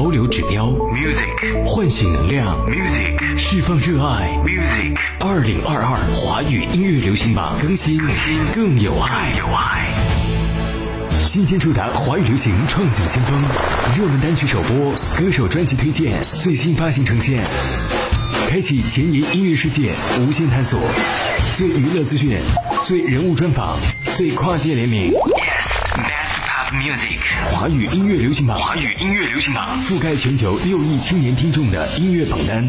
潮流指标，music，唤醒能量，music，释放热爱，music。二零二二华语音乐流行榜。更新，更新更有爱，有爱。新鲜触达华语流行创想先锋，热门单曲首播，歌手专辑推荐，最新发行呈现，开启前沿音乐世界无限探索，最娱乐资讯，最人物专访，最跨界联名。Music，华语音乐流行榜，华语音乐流行榜。覆盖全球六亿青年听众的音乐榜单。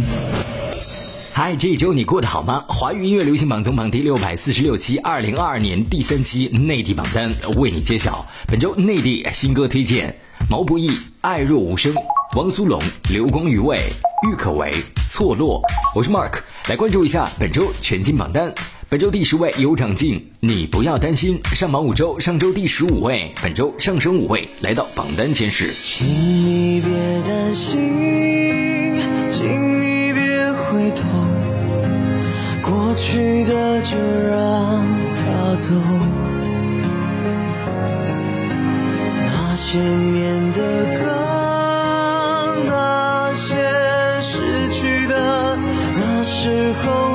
嗨，这一周你过得好吗？华语音乐流行榜总榜第六百四十六期，二零二二年第三期内地榜单为你揭晓。本周内地新歌推荐：毛不易《爱若无声》，汪苏泷《流光余味》，郁可唯《错落》。我是 Mark，来关注一下本周全新榜单。本周第十位有长进，你不要担心，上榜五周，上周第十五位，本周上升五位，来到榜单前十。请你别担心，请你别回头，过去的就让它走。那些年的歌，那些失去的，那时候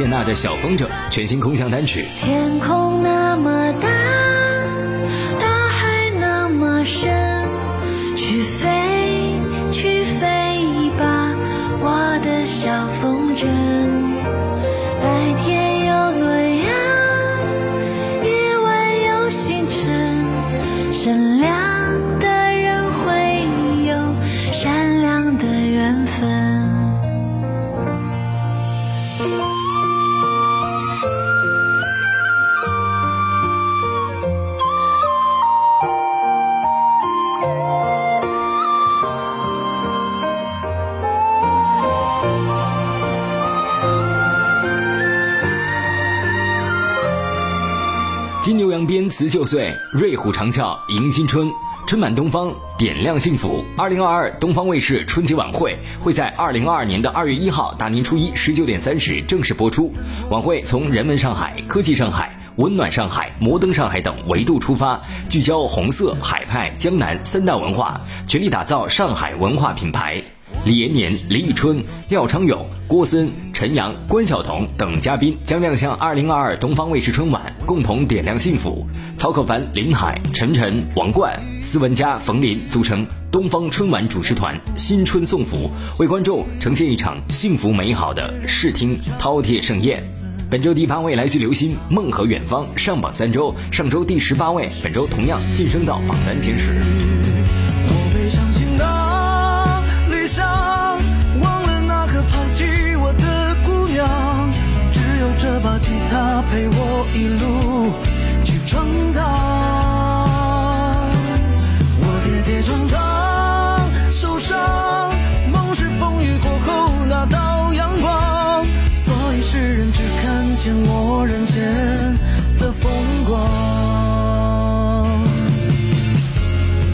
谢娜的《小风筝》全新空降单曲。辞旧岁，瑞虎长啸迎新春。春满东方，点亮幸福。二零二二东方卫视春节晚会会在二零二二年的二月一号大年初一十九点三十正式播出。晚会从人文上海、科技上海、温暖上海、摩登上海等维度出发，聚焦红色、海派、江南三大文化，全力打造上海文化品牌。李延年、李宇春、廖昌永、郭森、陈阳、关晓彤等嘉宾将亮相2022东方卫视春晚，共同点亮幸福。曹可凡、林海、陈晨、王冠、斯文佳、冯林组成东方春晚主持团，新春送福，为观众呈现一场幸福美好的视听饕餮盛宴。本周第八位来自刘星，《梦和远方》上榜三周，上周第十八位，本周同样晋升到榜单前十。陪我一路去闯荡。我跌跌撞撞，受伤，梦是风雨过后那道阳光，所以世人只看见我人间的风光。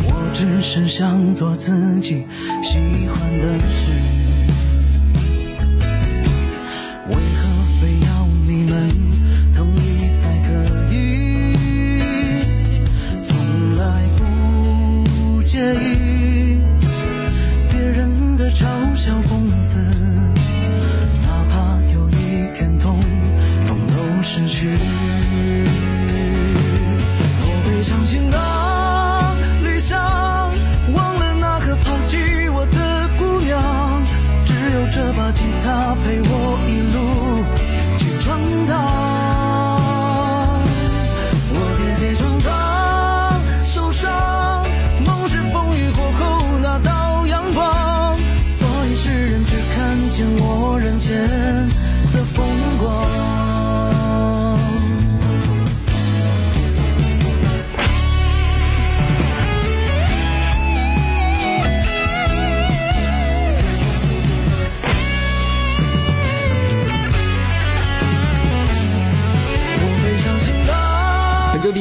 我只是想做自己喜欢的事，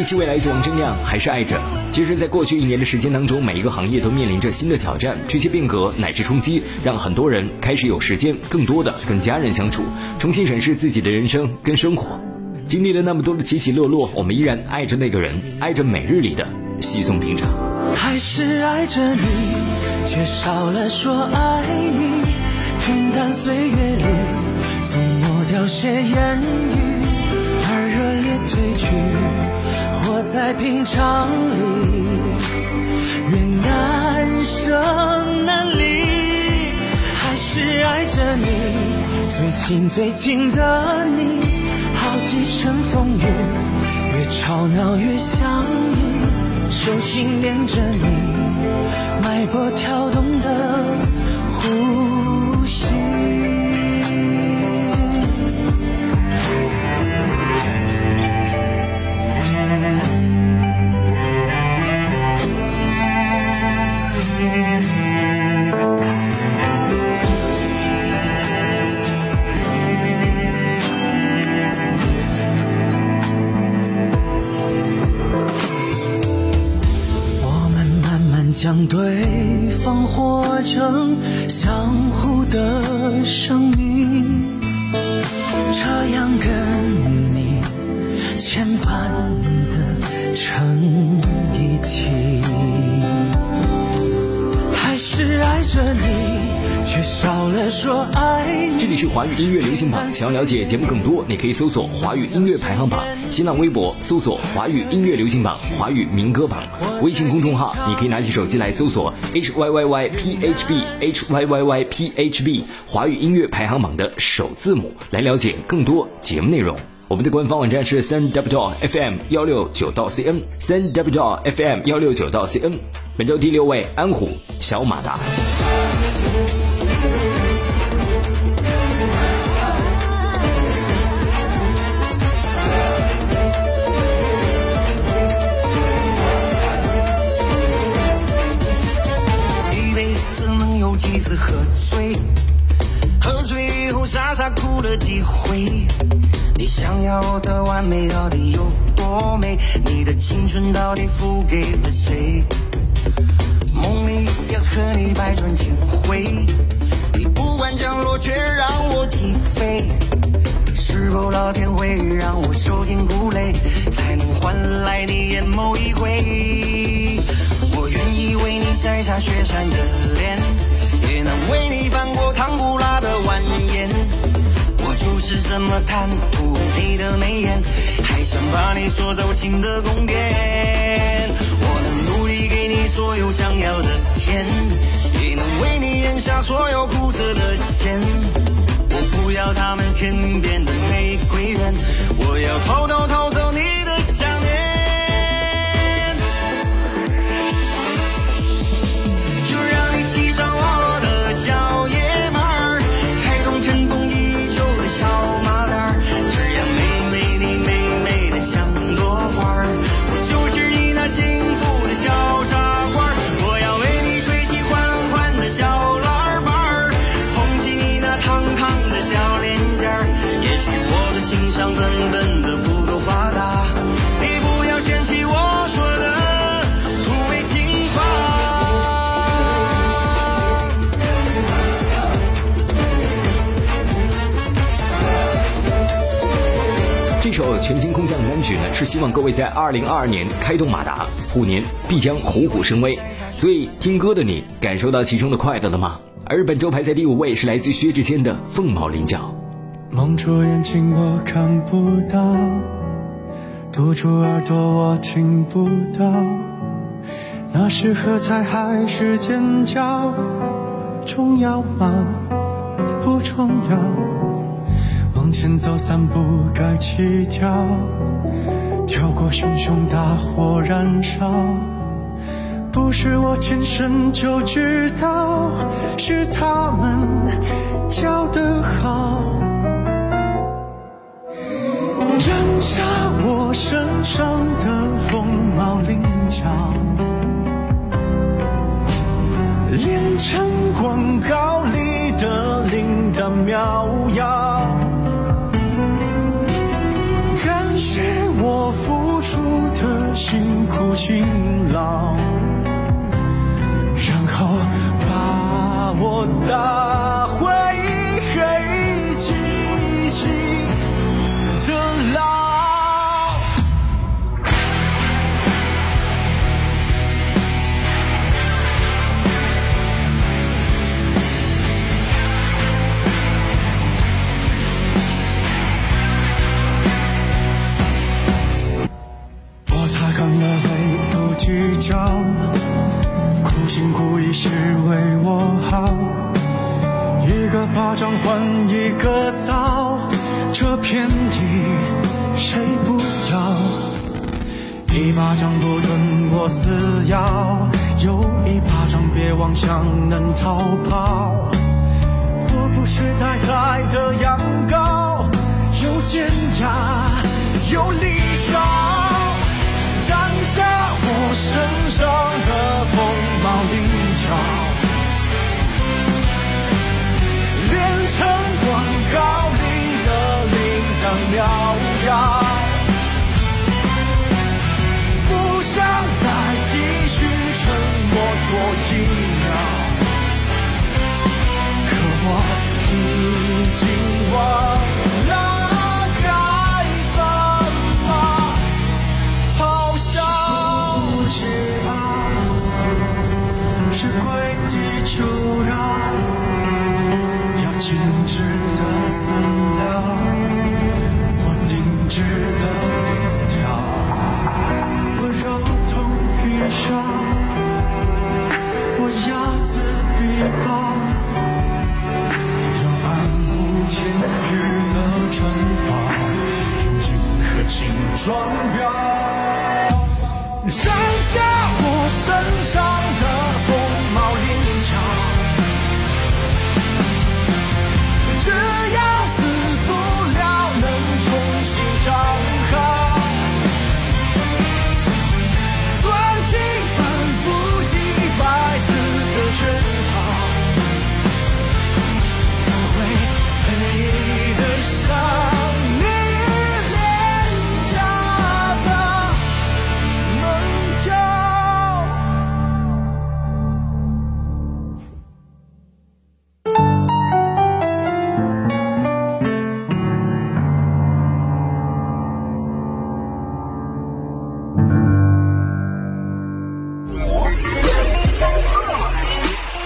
本周第七位来自王铮亮，还是爱着。其实，在过去一年的时间当中，每一个行业都面临着新的挑战，这些变革乃至冲击，让很多人开始有时间更多的跟家人相处，重新审视自己的人生跟生活。经历了那么多的起起落落，我们依然爱着那个人，爱着每日里的稀松平常。还是爱着你，却少了说爱你。平淡岁月里，总抹掉些言语，而热烈褪去，活在平常里，愿难舍难离。还是爱着你，最亲最亲的你，好几程风雨，越吵闹越想你，手心连着你，脉搏跳动的将对方活成相互的生命，这样跟你牵绊的成一体。还是爱着你，却少了说爱你。这里是华语音乐流行榜，想要了解节目更多，你可以搜索华语音乐排行榜，新浪微博搜索华语音乐流行榜、华语民歌榜，微信公众号你可以拿起手机来搜索 H Y Y Y P H B H Y Y Y P H B 华语音乐排行榜的首字母来了解更多节目内容。我们的官方网站是三 w f m 幺六九到 cn 三 w f m 幺六九到 cn。本周第六位安虎小马达。次喝醉？喝醉以后傻傻哭了几回？你想要的完美到底有多美？你的青春到底付给了谁？梦里要和你百转千回，你不管降落却让我起飞。是否老天会让我受尽苦累，才能换来你眼眸一回？我愿意为你摘下雪山的脸，能为你翻过唐古拉的蜿蜒。我就是这么贪图你的眉眼，还想把你锁在我心的宫殿。我能努力给你所有想要的甜，也能为你咽下所有苦涩的咸。我不要他们天边的玫瑰园，我要偷偷偷走望各位在二零二二年开动马达，虎年必将虎虎生威。所以听歌的你感受到其中的快乐了吗？而本周排在第五位是来自薛之谦的《凤毛麟角》。蒙住眼睛我看不到，堵住耳朵我听不到，那是喝彩还是尖叫？重要吗？不重要，往前走三步该起跳，跳过熊熊大火燃烧。不是我天生就知道，是他们教得好。染下我身上的凤毛麟角，练成广告里的灵丹妙药。苦勤劳，然后把我打双标。斩下我身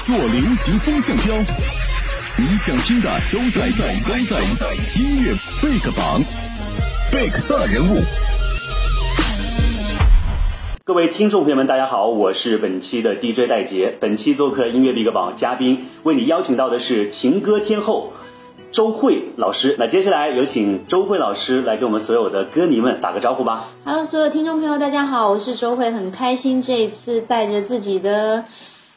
做流行风向标，你想听的都在在都在在音乐贝克榜，贝克大人物。各位听众朋友们，大家好，我是本期的 DJ 戴杰。本期做客音乐 Big 榜嘉宾，为你邀请到的是情歌天后周慧老师。那接下来有请周慧老师来给我们所有的歌迷们打个招呼吧。Hello，所有听众朋友，大家好，我是周慧，很开心这一次带着自己的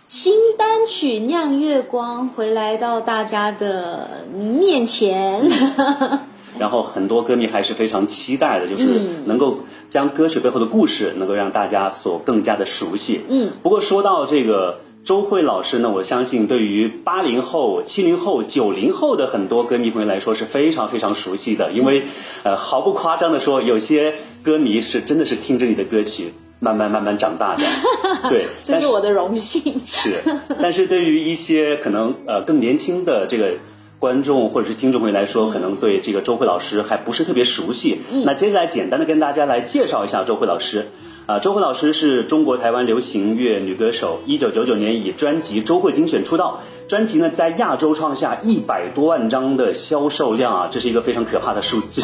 新单曲《酿月光》回来到大家的面前。然后很多歌迷还是非常期待的，就是能够将歌曲背后的故事能够让大家所更加的熟悉。嗯，不过说到这个周慧老师呢，我相信对于八零后、七零后、九零后的很多歌迷朋友来说是非常非常熟悉的，因为呃毫不夸张的说，有些歌迷是真的是听着你的歌曲慢慢慢慢长大的。对，这是我的荣幸。是，但是对于一些可能呃更年轻的这个观众或者是听众朋友来说，可能对这个周慧老师还不是特别熟悉。那接下来简单的跟大家来介绍一下周慧老师。啊、周慧老师是中国台湾流行乐女歌手，一九九九年以专辑《周慧精选》出道。专辑呢在亚洲创下一百多万张的销售量啊，这是一个非常可怕的数字。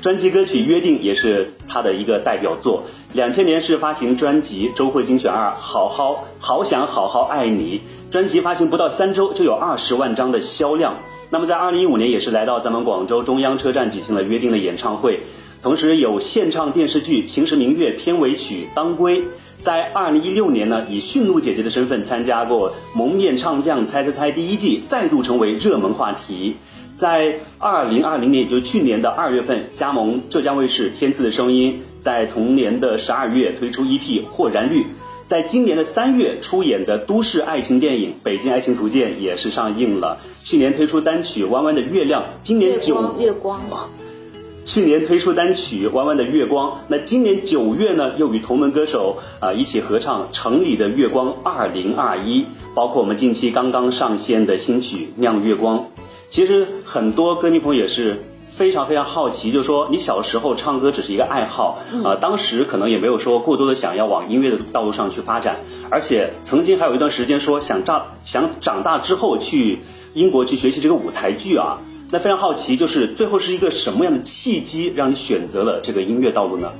专辑歌曲《约定》也是她的一个代表作。两千年是发行专辑《周慧精选二》，好好好想好好爱你。专辑发行不到三周就有二十万张的销量。那么在二零一五年也是来到咱们广州中央车站举行了约定的演唱会，同时有献唱电视剧《秦时明月》片尾曲《当归》。在二零一六年呢，以驯鹿姐姐的身份参加过《蒙面唱将猜猜猜》第一季，再度成为热门话题。在二零二零年，也就是去年的二月份，加盟浙江卫视《天赐的声音》，在同年的十二月推出 EP《豁然绿》。在今年的三月出演的都市爱情电影《北京爱情图鉴》也是上映了。去年推出单曲《弯弯的月亮》，今年九月光去年推出单曲《弯弯的月光》，那今年九月呢，又与同门歌手啊一起合唱《城里的月光二零二一》，包括我们近期刚刚上线的新曲《酿月光》。其实很多歌迷朋友也是非常非常好奇，就是说你小时候唱歌只是一个爱好啊，当时可能也没有说过多的想要往音乐的道路上去发展，而且曾经还有一段时间说想长想长大之后去英国去学习这个舞台剧啊。那非常好奇，就是最后是一个什么样的契机让你选择了这个音乐道路呢？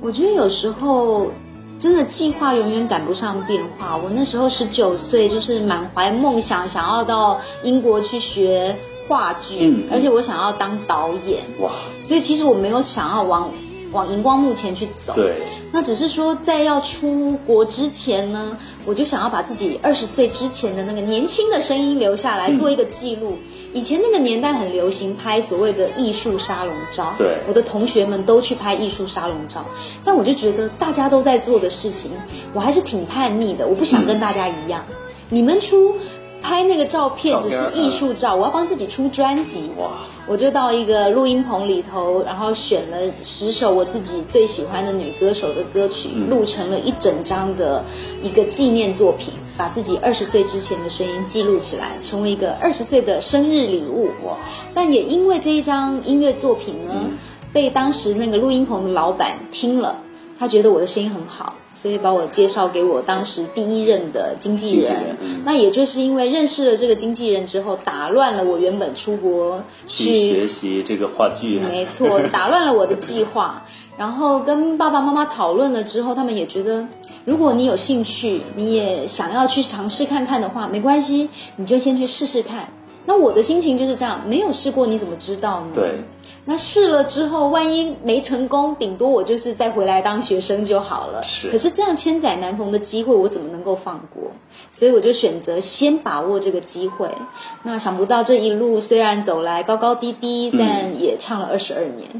我觉得有时候真的计划永远赶不上变化。我那时候十九岁，就是满怀梦想，想要到英国去学话剧，嗯而且我想要当导演。哇，所以其实我没有想要往往荧光幕前去走。对，那只是说在要出国之前呢，我就想要把自己二十岁之前的那个年轻的声音留下来，嗯做一个记录。以前那个年代很流行拍所谓的艺术沙龙照，对我的同学们都去拍艺术沙龙照，但我就觉得大家都在做的事情，我还是挺叛逆的，我不想跟大家一样。你们出拍那个照片只是艺术照，我要帮自己出专辑。哇，我就到一个录音棚里头，然后选了十首我自己最喜欢的女歌手的歌曲，录成了一整张的一个纪念作品，把自己二十岁之前的声音记录起来，成为一个二十岁的生日礼物。哇！但也因为这一张音乐作品呢，被当时那个录音棚的老板听了，他觉得我的声音很好。所以把我介绍给我当时第一任的经纪人，纪人嗯那也就是因为认识了这个经纪人之后，打乱了我原本出国去学习这个话剧，没错，打乱了我的计划。然后跟爸爸妈妈讨论了之后，他们也觉得，如果你有兴趣，你也想要去尝试看看的话，没关系，你就先去试试看。那我的心情就是这样，没有试过你怎么知道呢？对。那试了之后，万一没成功，顶多我就是再回来当学生就好了。是可是这样千载难逢的机会，我怎么能够放过？所以我就选择先把握这个机会。那想不到这一路虽然走来高高低低，但也唱了二十二年。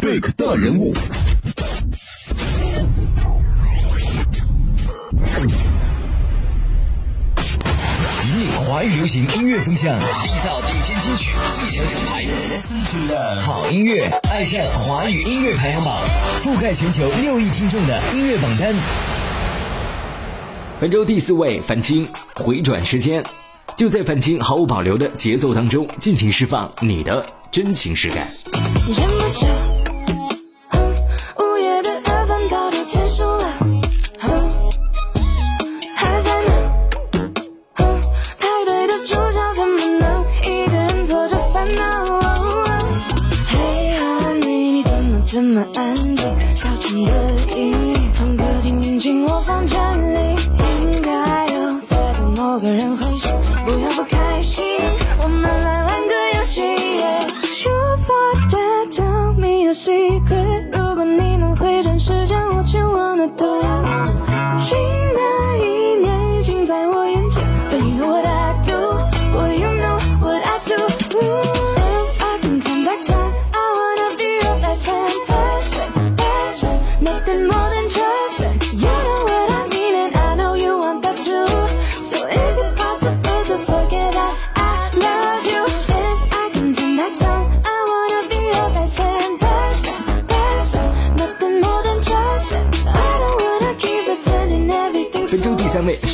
Big 大人物，华语流行音乐风向，缔造顶尖金曲最强厂牌，Listen to Love，好音乐，爱上华语音乐排行榜，覆盖全球六亿听众的音乐榜单。本周第四位范青，回转时间，就在范青毫无保留的节奏当中，尽情释放你的真情实感。个人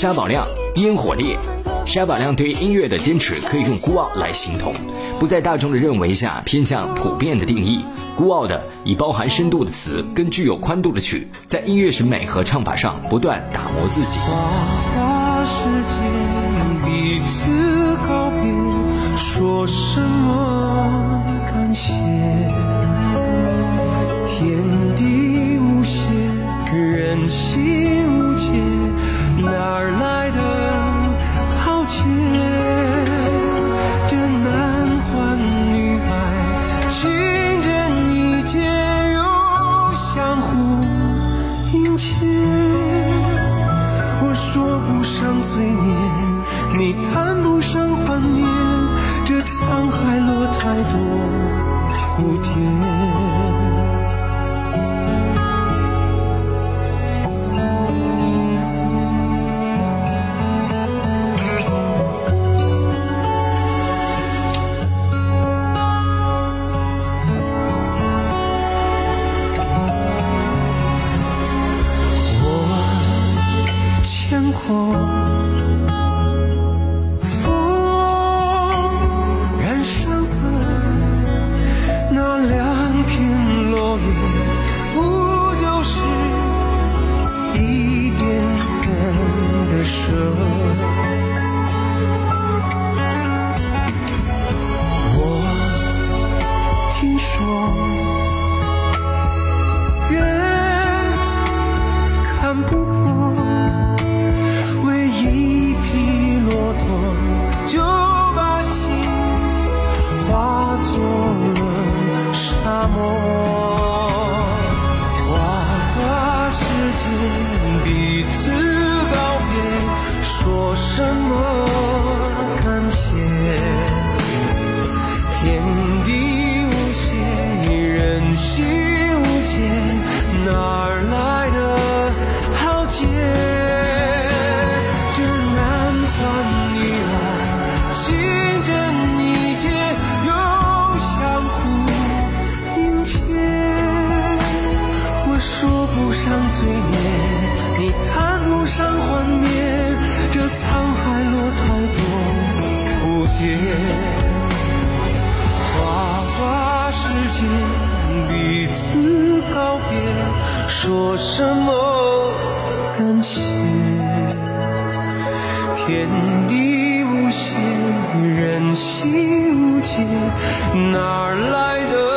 沙宝亮，烟火烈。沙宝亮对音乐的坚持可以用孤傲来形容，不在大众的认为下偏向普遍的定义，孤傲的以包含深度的词跟具有宽度的曲，在音乐审美和唱法上不断打磨自己。花时间彼此告别，说什么感谢？天地无邪，人心，而来的抱歉这男欢女爱情人意见又相互殷切我说不上罪孽你谈不上怀念这沧海落太多蝴蝶心无界，哪来的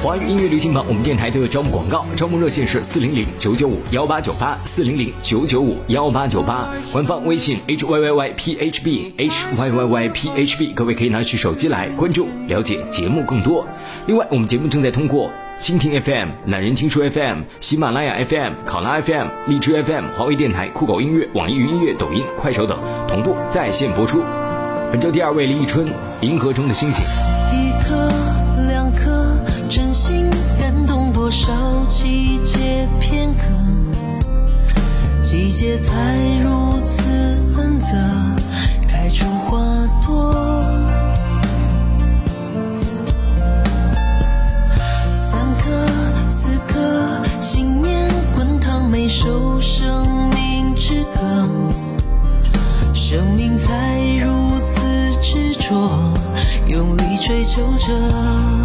华语音乐流行榜，我们电台都有招募广告，招募热线是四零零九九五幺八九八四零零九九五幺八九八，官方微信 h y y y p h b h y y y p h b，各位可以拿起手机来关注了解节目更多。另外，我们节目正在通过蜻蜓 FM、懒人听书 FM、喜马拉雅 FM、考拉 FM、荔枝 FM、华为电台、酷狗音乐、网易云音乐、抖音、快手等同步在线播出。本周第二位李宇春，《银河中的星星》。真心感动多少季节片刻，季节才如此恩泽，开出花朵。三颗四颗，信念滚烫，每首生命之歌。生命才如此执着，用力追求着。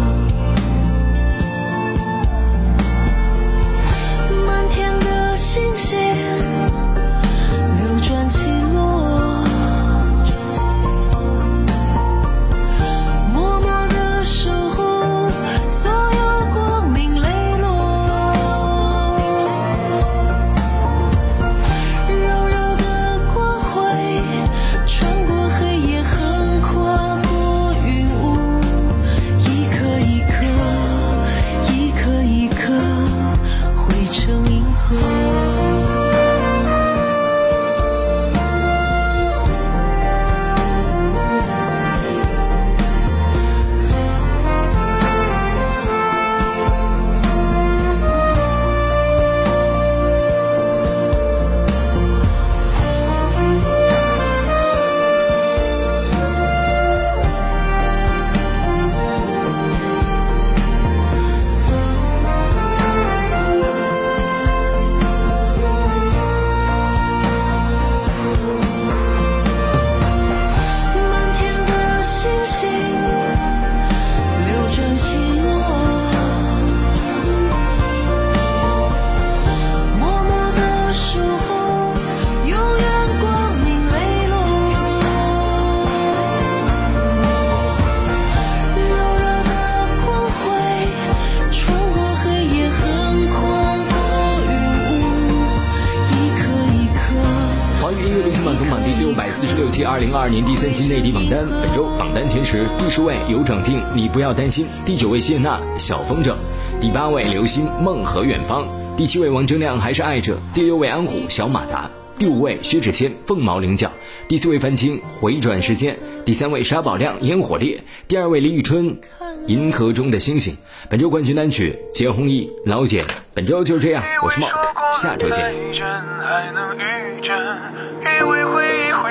零二年第三期内地榜单。本周榜单前十：第十位有长靖，你不要担心；第九位谢娜，小风筝；第八位刘星，梦和远方；第七位王铮亮，还是爱着；第六位安虎，小马达；第五位薛之谦，凤毛麟角；第四位范青，回转时间；第三位沙宝亮，烟火烈；第二位李宇春，银河中的星星。本周冠军单曲钱弘毅，老姐。本周就是这样，我是 Mark，下周见。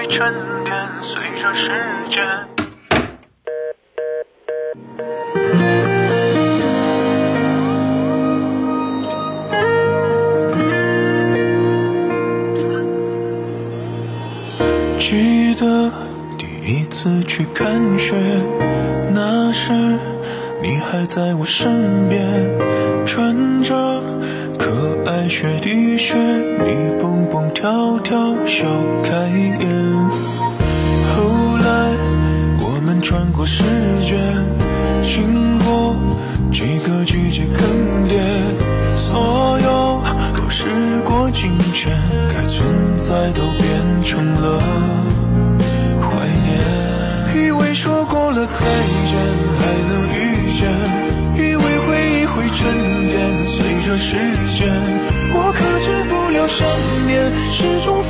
沉淀，随着时间。记得第一次去看雪，那时你还在我身边，穿着可爱雪地靴，你蹦蹦跳跳笑开颜。过时间，经过几个季节更迭，所有都时过境迁，该存在都变成了怀念。以为说过了再见还能遇见，以为回忆会沉淀，随着时间，我克制不了想念，始终